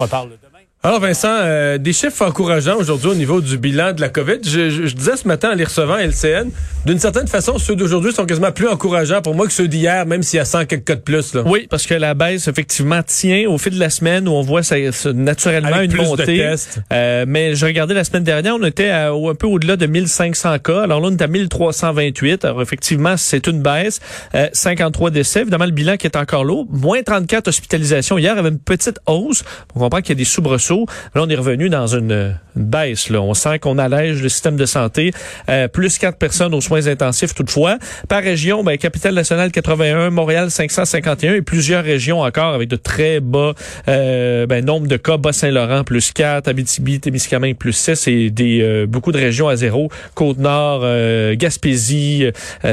On parle. Alors Vincent, euh, des chiffres encourageants aujourd'hui au niveau du bilan de la COVID. Je, je- je disais ce matin en les recevant à LCN, d'une certaine façon, ceux d'aujourd'hui sont quasiment plus encourageants pour moi que ceux d'hier, même s'il y a 100 quelques cas de plus. Là. Oui, parce que la baisse, effectivement, tient au fil de la semaine où on voit ça, ça- naturellement Avec une plus de montée. tests. Euh, mais je regardais la semaine dernière, on était à- un peu au-delà de 1500 cas. Alors là, on est à 1328. Alors effectivement, c'est une baisse. Euh, 53 décès. Évidemment, le bilan qui est encore lourd. Moins 34 hospitalisations. Hier, il y avait une petite hausse. On comprend qu'il y a des soubresauts. Là, on est revenu dans une, baisse. Là. On sent qu'on allège le système de santé. Euh, plus 4 personnes aux soins intensifs toutefois. Par région, ben, capitale nationale 81, Montréal 551 et plusieurs régions encore avec de très bas euh, ben, nombre de cas. Bas-Saint-Laurent plus 4, Abitibi, Témiscamingue plus 6 et des, euh, beaucoup de régions à zéro. Côte-Nord, euh, Gaspésie.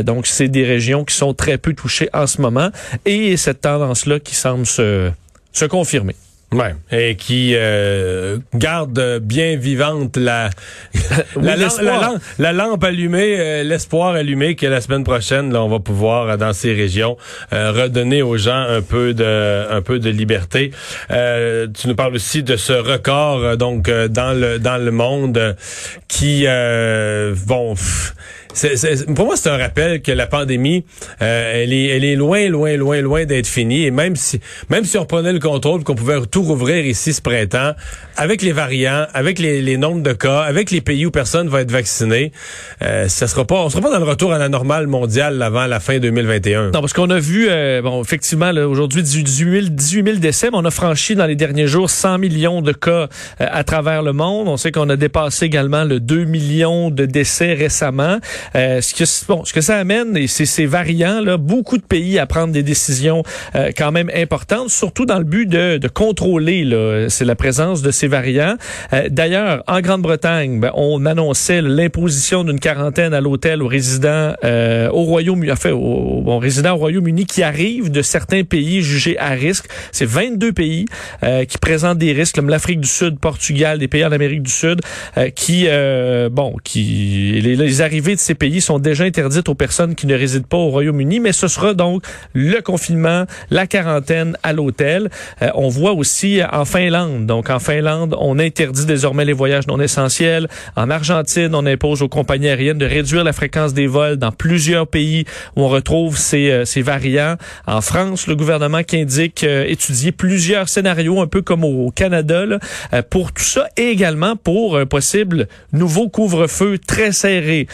donc, c'est des régions qui sont très peu touchées en ce moment. Et cette tendance-là qui semble se, se confirmer. Ouais. Et qui euh, garde bien vivante la, Oui, la, lampe, l'espoir. la lampe- la lampe allumée, euh, l'espoir allumé que la semaine prochaine, là, on va pouvoir, euh, dans ces régions, euh, redonner aux gens un peu de, un peu de liberté. Euh, tu nous parles aussi de ce record, donc, dans le, dans le monde, qui, euh, pour moi, c'est un rappel que la pandémie, euh, elle, est, elle est loin, loin, loin, loin d'être finie. Et même si, même si on prenait le contrôle, qu'on pouvait tout rouvrir ici ce printemps, avec les variants, avec les, les nombres de cas, avec les pays où personne va être vacciné, euh, ça sera pas, on sera pas dans le retour à la normale mondiale avant la fin 2021. Non, parce qu'on a vu, euh, bon, effectivement, aujourd'hui, 18 000, 18 000 décès, mais on a franchi dans les derniers jours 100 millions de cas euh, à travers le monde. On sait qu'on a dépassé également le 2 millions de décès récemment. Euh, ce, que, bon, ce que ça amène, et c'est ces variants, là, beaucoup de pays à prendre des décisions euh, quand même importantes, surtout dans le but de, de contrôler c'est la présence de ces variants. Euh, D'ailleurs, en Grande-Bretagne, ben, on annonçait l'imposition d'une quarantaine à l'hôtel aux résidents euh, au Royaume-Uni, enfin, aux, aux résidents au Royaume-Uni qui arrivent de certains pays jugés à risque. C'est 22 pays euh, qui présentent des risques, comme l'Afrique du Sud, Portugal, des pays en Amérique du Sud, qui, bon, qui les, les arrivées de ces pays sont déjà interdites aux personnes qui ne résident pas au Royaume-Uni, mais ce sera donc le confinement, la quarantaine à l'hôtel. Euh, on voit aussi en Finlande, donc en Finlande, on interdit désormais les voyages non essentiels. En Argentine, on impose aux compagnies aériennes de réduire la fréquence des vols dans plusieurs pays où on retrouve ces, euh, ces variants. En France, le gouvernement qui indique euh, étudier plusieurs scénarios, un peu comme au, Canada, là, pour tout ça et également pour un possible nouveau couvre-feu très serré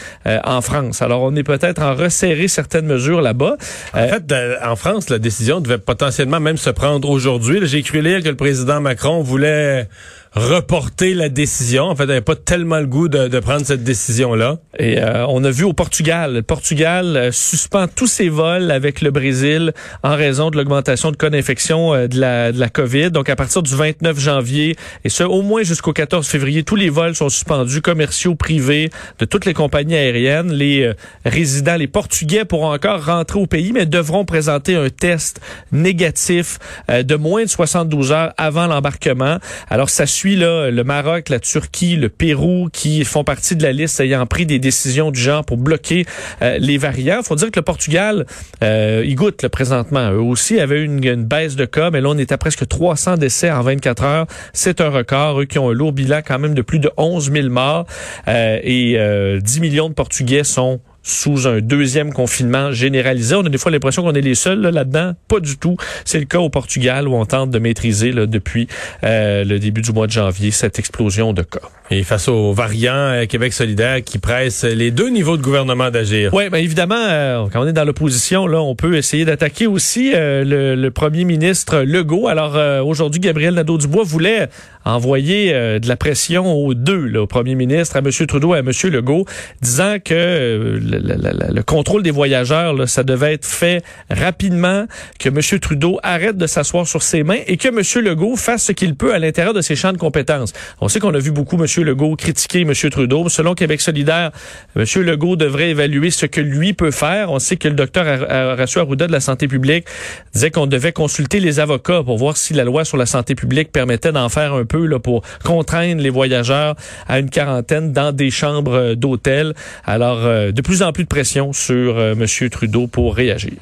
en France. Alors, on est peut-être en resserrer certaines mesures là-bas. En fait, euh, en France, la décision devait potentiellement même se prendre aujourd'hui. J'ai cru lire que le président Macron voulait reporter la décision. En fait, il n'avait pas tellement le goût de, de prendre cette décision-là. Et euh, on a vu au Portugal, le Portugal euh, suspend tous ses vols avec le Brésil en raison de l'augmentation de cas d'infection euh, de, la, de la COVID. Donc à partir du 29 janvier, et ce au moins jusqu'au 14 février, tous les vols sont suspendus, commerciaux, privés, de toutes les compagnies aériennes. Les euh, résidents, les Portugais pourront encore rentrer au pays, mais devront présenter un test négatif euh, de moins de 72 heures avant l'embarquement. Alors ça suit là le Maroc, la Turquie, le Pérou qui font partie de la liste ayant pris des décisions du genre pour bloquer euh, les variants. Faut dire que le Portugal, euh, il goûte là, présentement. Eux aussi avaient une, une baisse de cas, mais là on est à presque 300 décès en 24 heures. C'est un record. Eux qui ont un lourd bilan quand même de plus de 11 000 morts euh, et euh, 10 millions de Portugais sont sous un deuxième confinement généralisé. On a des fois l'impression qu'on est les seuls là, là-dedans. Pas du tout. C'est le cas au Portugal où on tente de maîtriser là, depuis euh, le début du mois de janvier cette explosion de cas. Et face aux variants, euh, Québec solidaire qui presse les deux niveaux de gouvernement d'agir. Oui, bien évidemment, euh, quand on est dans l'opposition, là, on peut essayer d'attaquer aussi euh, le, premier ministre Legault. Alors aujourd'hui, Gabriel Nadeau-Dubois voulait envoyer de la pression aux deux, là, au premier ministre, à M. Trudeau et à M. Legault, disant que le- le contrôle des voyageurs, là, ça devait être fait rapidement, que M. Trudeau arrête de s'asseoir sur ses mains et que M. Legault fasse ce qu'il peut à l'intérieur de ses champs de compétences. On sait qu'on a vu beaucoup M. Legault critiquer M. Trudeau. Selon Québec solidaire, M. Legault devrait évaluer ce que lui peut faire. On sait que le docteur Horacio Arruda de la santé publique disait qu'on devait consulter les avocats pour voir si la loi sur la santé publique permettait d'en faire un peu là, pour contraindre les voyageurs à une quarantaine dans des chambres euh, d'hôtel. Alors, euh, de plus en plus de pression sur euh, M. Trudeau pour réagir.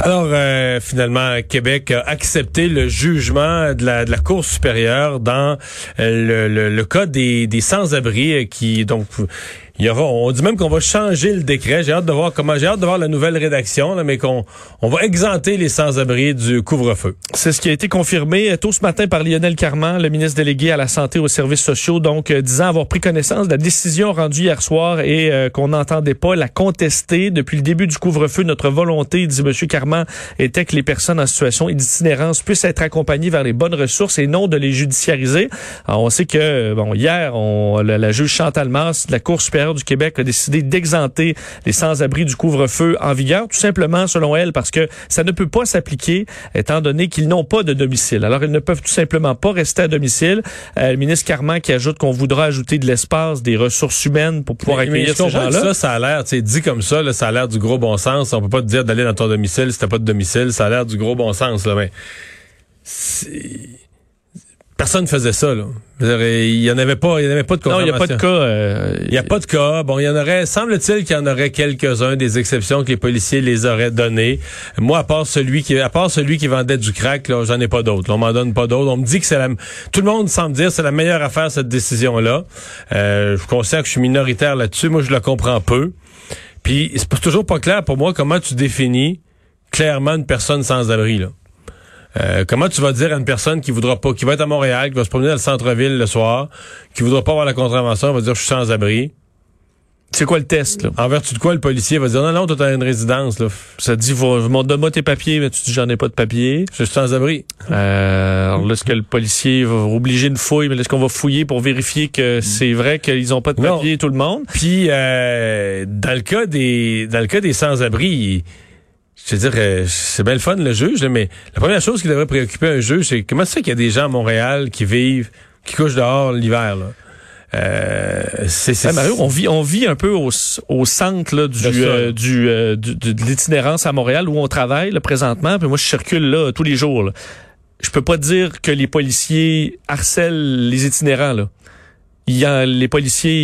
Alors, euh, finalement, Québec a accepté le jugement de la, de la Cour supérieure dans euh, le, le, cas des, des sans-abri qui, donc, il y aura, on dit même qu'on va changer le décret. J'ai hâte de voir comment, j'ai hâte de voir la nouvelle rédaction, là, mais qu'on on va exempter les sans-abri du couvre-feu. C'est ce qui a été confirmé tôt ce matin par Lionel Carman, le ministre délégué à la santé et aux services sociaux, donc euh, disant avoir pris connaissance de la décision rendue hier soir et euh, qu'on n'entendait pas la contester depuis le début du couvre-feu. Notre volonté, dit M. Carman, était que les personnes en situation d'itinérance puissent être accompagnées vers les bonnes ressources et non de les judiciariser. Alors, on sait que bon hier, on, la, la juge Chantal Masse de la Cour supérieure du Québec a décidé d'exenter les sans-abri du couvre-feu en vigueur, tout simplement, selon elle, parce que ça ne peut pas s'appliquer, étant donné qu'ils n'ont pas de domicile. Alors, ils ne peuvent tout simplement pas rester à domicile. Euh, le ministre Carman qui ajoute qu'on voudra ajouter de l'espace, des ressources humaines pour pouvoir accueillir ces gens-là. Ça, ça a l'air, tu sais, dit comme ça, là, ça a l'air du gros bon sens. On peut pas te dire d'aller dans ton domicile si t'as pas de domicile. Ça a l'air du gros bon sens, là, mais personne faisait ça. Là. Il y en avait pas, il y en avait pas de Non, il n'y a pas de cas. Euh, il n'y a pas de cas. Bon, il y en aurait. Semble-t-il qu'il y en aurait quelques-uns des exceptions que les policiers les auraient données. Moi, à part celui qui, à part celui qui vendait du crack, là, j'en ai pas d'autres. On m'en donne pas d'autres. On me dit que c'est la. Tout le monde semble dire c'est la meilleure affaire cette décision-là. Euh, je considère que je suis minoritaire là-dessus. Moi, je la comprends peu. Puis c'est toujours pas clair pour moi comment tu définis clairement une personne sans abri là. Euh, comment tu vas dire à une personne qui voudra pas, qui va être à Montréal, qui va se promener dans le centre-ville le soir, qui voudra pas avoir la contravention, va dire je suis sans abri? C'est quoi le test, là? En vertu de quoi le policier va dire non, non, tu as une résidence, là. Ça dit, donne-moi tes papiers, mais tu dis j'en ai pas de papiers. Je suis sans abri. Euh, alors là, est-ce que le policier va obliger une fouille, mais est-ce qu'on va fouiller pour vérifier que c'est vrai qu'ils ont pas de papiers, tout le monde? Puis, euh, dans le cas des, dans le cas des sans-abri, je veux dire, euh, c'est bien le fun, le juge, mais la première chose qui devrait préoccuper un juge, c'est comment c'est qu'il y a des gens à Montréal qui vivent, qui couchent dehors l'hiver, là? Euh, c'est, on vit on vit un peu au, au centre là, du, euh, du, euh, de l'itinérance à Montréal où on travaille là, présentement. Puis moi, je circule là tous les jours. Là. Je peux pas dire que les policiers harcèlent les itinérants. Là il y a, les policiers,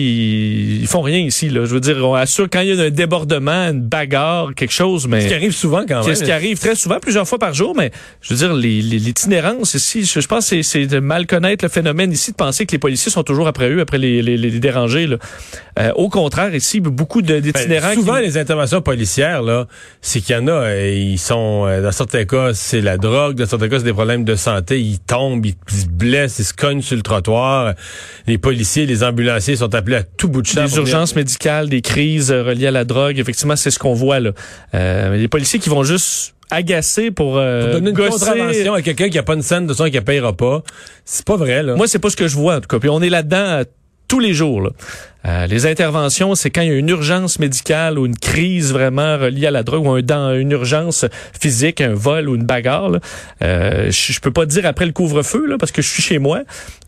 ils, font rien ici. Là. Je veux dire, on assure quand il y a un débordement, une bagarre, quelque chose, mais... Ce qui arrive souvent quand même. Ce qui arrive très souvent, plusieurs fois par jour, mais je veux dire, l'itinérance ici, je, pense que c'est de mal connaître le phénomène ici, de penser que les policiers sont toujours après eux, après les, les, les déranger. Là. Euh, au contraire, ici, beaucoup d'itinérants... Ben, souvent, les interventions policières, là, c'est qu'il y en a, euh, ils sont, euh, dans certains cas, c'est la drogue, dans certains cas, c'est des problèmes de santé, ils tombent, ils, ils se blessent, ils se cognent sur le trottoir. Les policiers les ambulanciers sont appelés à tout bout de champ. Des urgences médicales, des crises euh, reliées à la drogue, effectivement, c'est ce qu'on voit là. Euh, les policiers qui vont juste agacer pour, euh, donner une contravention à quelqu'un qui a pas une scène de son qui ne payera pas. C'est pas vrai là. Moi, c'est pas ce que je vois en tout cas. Puis on est là-dedans tous les jours. Euh, les interventions, c'est quand il y a une urgence médicale ou une crise vraiment reliée à la drogue ou un, dans une urgence physique, un vol ou une bagarre. Euh, je, peux pas dire après le couvre-feu là, parce que je suis chez moi,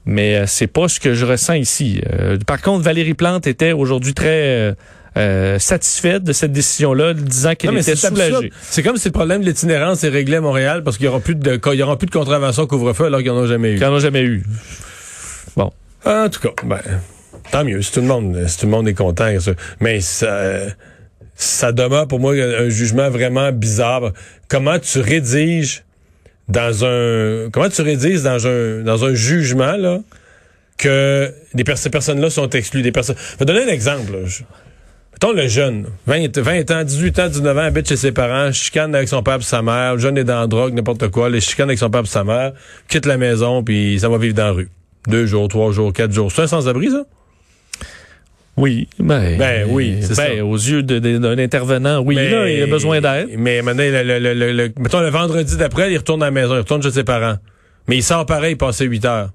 mais euh, c'est pas ce que je ressens ici. Euh, par contre, Valérie Plante était aujourd'hui très euh, satisfaite de cette décision-là, disant qu'elle était soulagée. C'est comme si le problème de l'itinérance est réglé à Montréal parce qu'il y aura plus de il y aura plus de contraventions couvre-feu alors qu'il n'y en a jamais eu. Qu'il n'y en a jamais eu. Bon. En tout cas, ben, Tant mieux, si tout le monde, si tout le monde est content. Mais ça, ça demeure pour moi un jugement vraiment bizarre. Comment tu rédiges dans un, comment tu rédiges dans un, dans un jugement, là, que des ces personnes-là sont exclues. Des personnes. Je vais donner un exemple. Mettons le jeune, 20, 20 ans, 18 ans, 19 ans, habite chez ses parents, chicane avec son père et sa mère, le jeune est dans la drogue, n'importe quoi, les chicane avec son père et sa mère, quitte la maison, puis ça va vivre dans la rue. Deux jours, trois jours, quatre jours. C'est un sans-abri, ça? Oui, ben, ben oui, ben, aux yeux d'un intervenant, oui, là, il a besoin d'aide. Mais maintenant, le, le, le, mettons le vendredi d'après, il retourne à la maison, il retourne chez ses parents. Mais il sort pareil, passer 8 heures.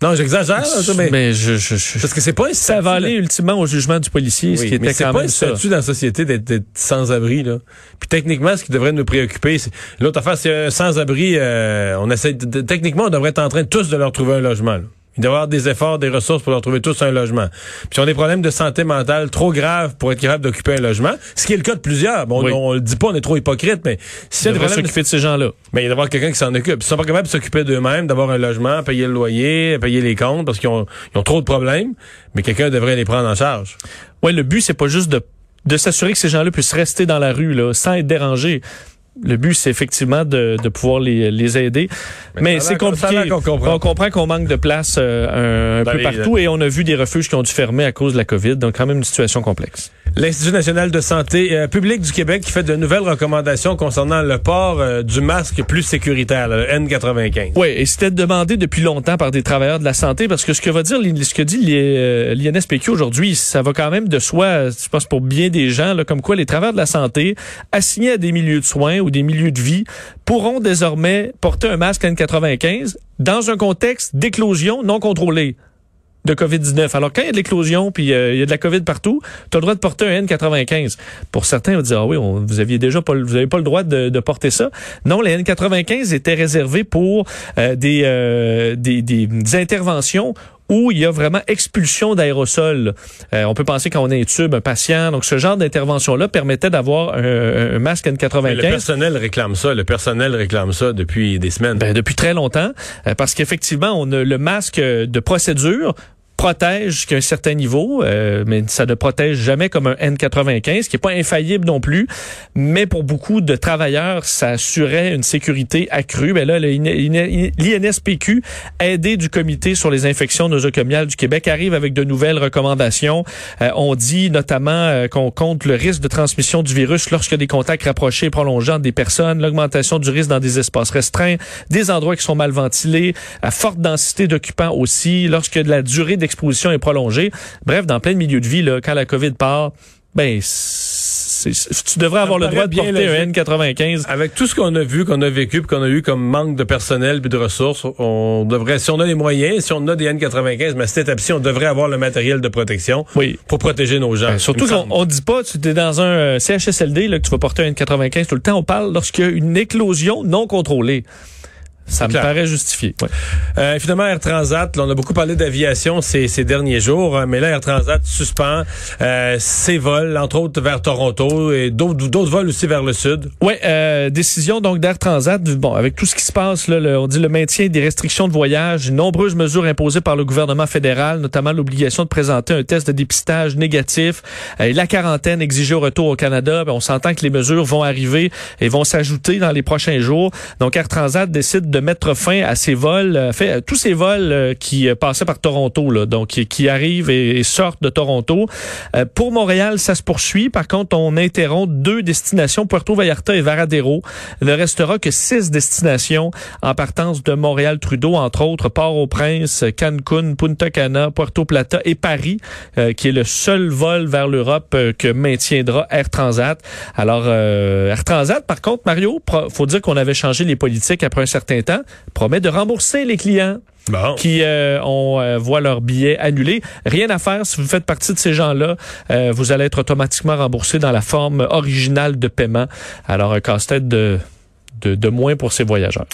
Non, j'exagère, mais, mais je, je, parce que c'est pas un ça va aller ultimement au jugement du policier, ce qui était quand pas un statut dans la société d'être sans abri là. Puis techniquement, ce qui devrait nous préoccuper, l'autre affaire, c'est un sans abri. Euh, on essaie, techniquement, on devrait être en train tous de leur trouver un logement. Là. Il doit y avoir des efforts, des ressources pour leur trouver tous un logement. Puis ils ont des problèmes de santé mentale trop graves pour être capable d'occuper un logement, ce qui est le cas de plusieurs. Bon, on, le dit pas, on est trop hypocrite, mais si il s'occuper de... ces gens-là. Mais il doit y avoir quelqu'un qui s'en occupe. Ils sont pas capables de s'occuper d'eux-mêmes, d'avoir un logement, payer le loyer, payer les comptes parce qu'ils ont, ils ont trop de problèmes, mais quelqu'un devrait les prendre en charge. Ouais, le but c'est pas juste de de s'assurer que ces gens-là puissent rester dans la rue là, sans être dérangés le but, c'est effectivement de, de pouvoir les, les aider. Mais, c'est compliqué. On comprend, on comprend qu'on manque de place euh, un, peu partout et on a vu des refuges qui ont dû fermer à cause de la COVID. Donc, quand même une situation complexe. L'Institut national de santé euh, publique du Québec qui fait de nouvelles recommandations concernant le port euh, du masque plus sécuritaire, le N95. Oui, et c'était demandé depuis longtemps par des travailleurs de la santé parce que ce que va dire ce que dit l'INSPQ aujourd'hui, ça va quand même de soi, je pense pour bien des gens, comme quoi les travailleurs de la santé assignés à des milieux de soins des milieux de vie pourront désormais porter un masque N95 dans un contexte d'éclosion non contrôlée de COVID-19. Alors, quand il y a de l'éclosion, puis euh, il y a de la COVID partout, tu as le droit de porter un N95. Pour certains, on dire, ah oui, vous aviez déjà pas, vous avez pas le droit de, porter ça. Non, les N95 étaient réservés pour euh, des, euh, des, des interventions où il y a vraiment expulsion d'aérosols. Euh, on peut penser quand on est un tube, un patient. Donc, ce genre d'intervention-là permettait d'avoir un, masque N95. Mais le personnel réclame ça. Le personnel réclame ça depuis des semaines. Ben, depuis très longtemps. Euh, parce qu'effectivement, on a le masque de procédure protège jusqu'à un certain niveau, euh, mais ça ne protège jamais comme un N95, qui est pas infaillible non plus. Mais pour beaucoup de travailleurs, ça assurait une sécurité accrue. Mais là, l'INSPQ, aidé du Comité sur les infections nosocomiales du Québec, arrive avec de nouvelles recommandations. Euh, on dit notamment euh, qu'on compte le risque de transmission du virus lorsque des contacts rapprochés et des personnes, l'augmentation du risque dans des espaces restreints, des endroits qui sont mal ventilés, à forte densité d'occupants aussi, lorsque de la durée l'exposition est prolongée. Bref, dans plein de milieux de vie, là, quand la COVID part, ben tu devrais avoir le droit de porter un N95. Avec tout ce qu'on a vu, qu'on a vécu, qu'on a eu comme manque de personnel puis de ressources, on devrait, si on a les moyens, si on a des N95, mais à cette étape-ci, on devrait avoir le matériel de protection oui. pour protéger nos gens. Ben, surtout qu'on dit pas, tu es dans un euh, CHSLD là, que tu vas porter un N95 tout le temps. On parle lorsqu'il y a une éclosion non contrôlée. Ça me paraît justifié. Ouais. Euh, finalement, Air Transat, on a beaucoup parlé d'aviation ces, ces, derniers jours, hein, mais là, Air Transat suspend euh, ses vols, entre autres vers Toronto et d'autres vols aussi vers le sud. Oui, euh, décision donc d'Air Transat. Bon, avec tout ce qui se passe, là, on dit le maintien des restrictions de voyage, nombreuses mesures imposées par le gouvernement fédéral, notamment l'obligation de présenter un test de dépistage négatif euh, et la quarantaine exigée au retour au Canada. Ben, on s'entend que les mesures vont arriver et vont s'ajouter dans les prochains jours. Donc, Air Transat décide de de mettre fin à ces vols, euh, fait tous ces vols euh, qui euh, passaient par Toronto, donc qui, arrivent et, sortent de Toronto. pour Montréal, ça se poursuit. Par contre, on interrompt deux destinations, Puerto Vallarta et Varadero. Il ne restera que six destinations en partance de Montréal-Trudeau, entre autres Port-au-Prince, Cancun, Punta Cana, Puerto Plata et Paris, qui est le seul vol vers l'Europe que maintiendra Air Transat. Alors, Air Transat, par contre, Mario, faut dire qu'on avait changé les politiques après un certain temps promet de rembourser les clients. qui euh, ont euh, voient leur billet annulé. Rien à faire si vous faites partie de ces gens-là, euh, vous allez être automatiquement remboursé dans la forme originale de paiement. Alors un casse-tête de, de, de moins pour ces voyageurs.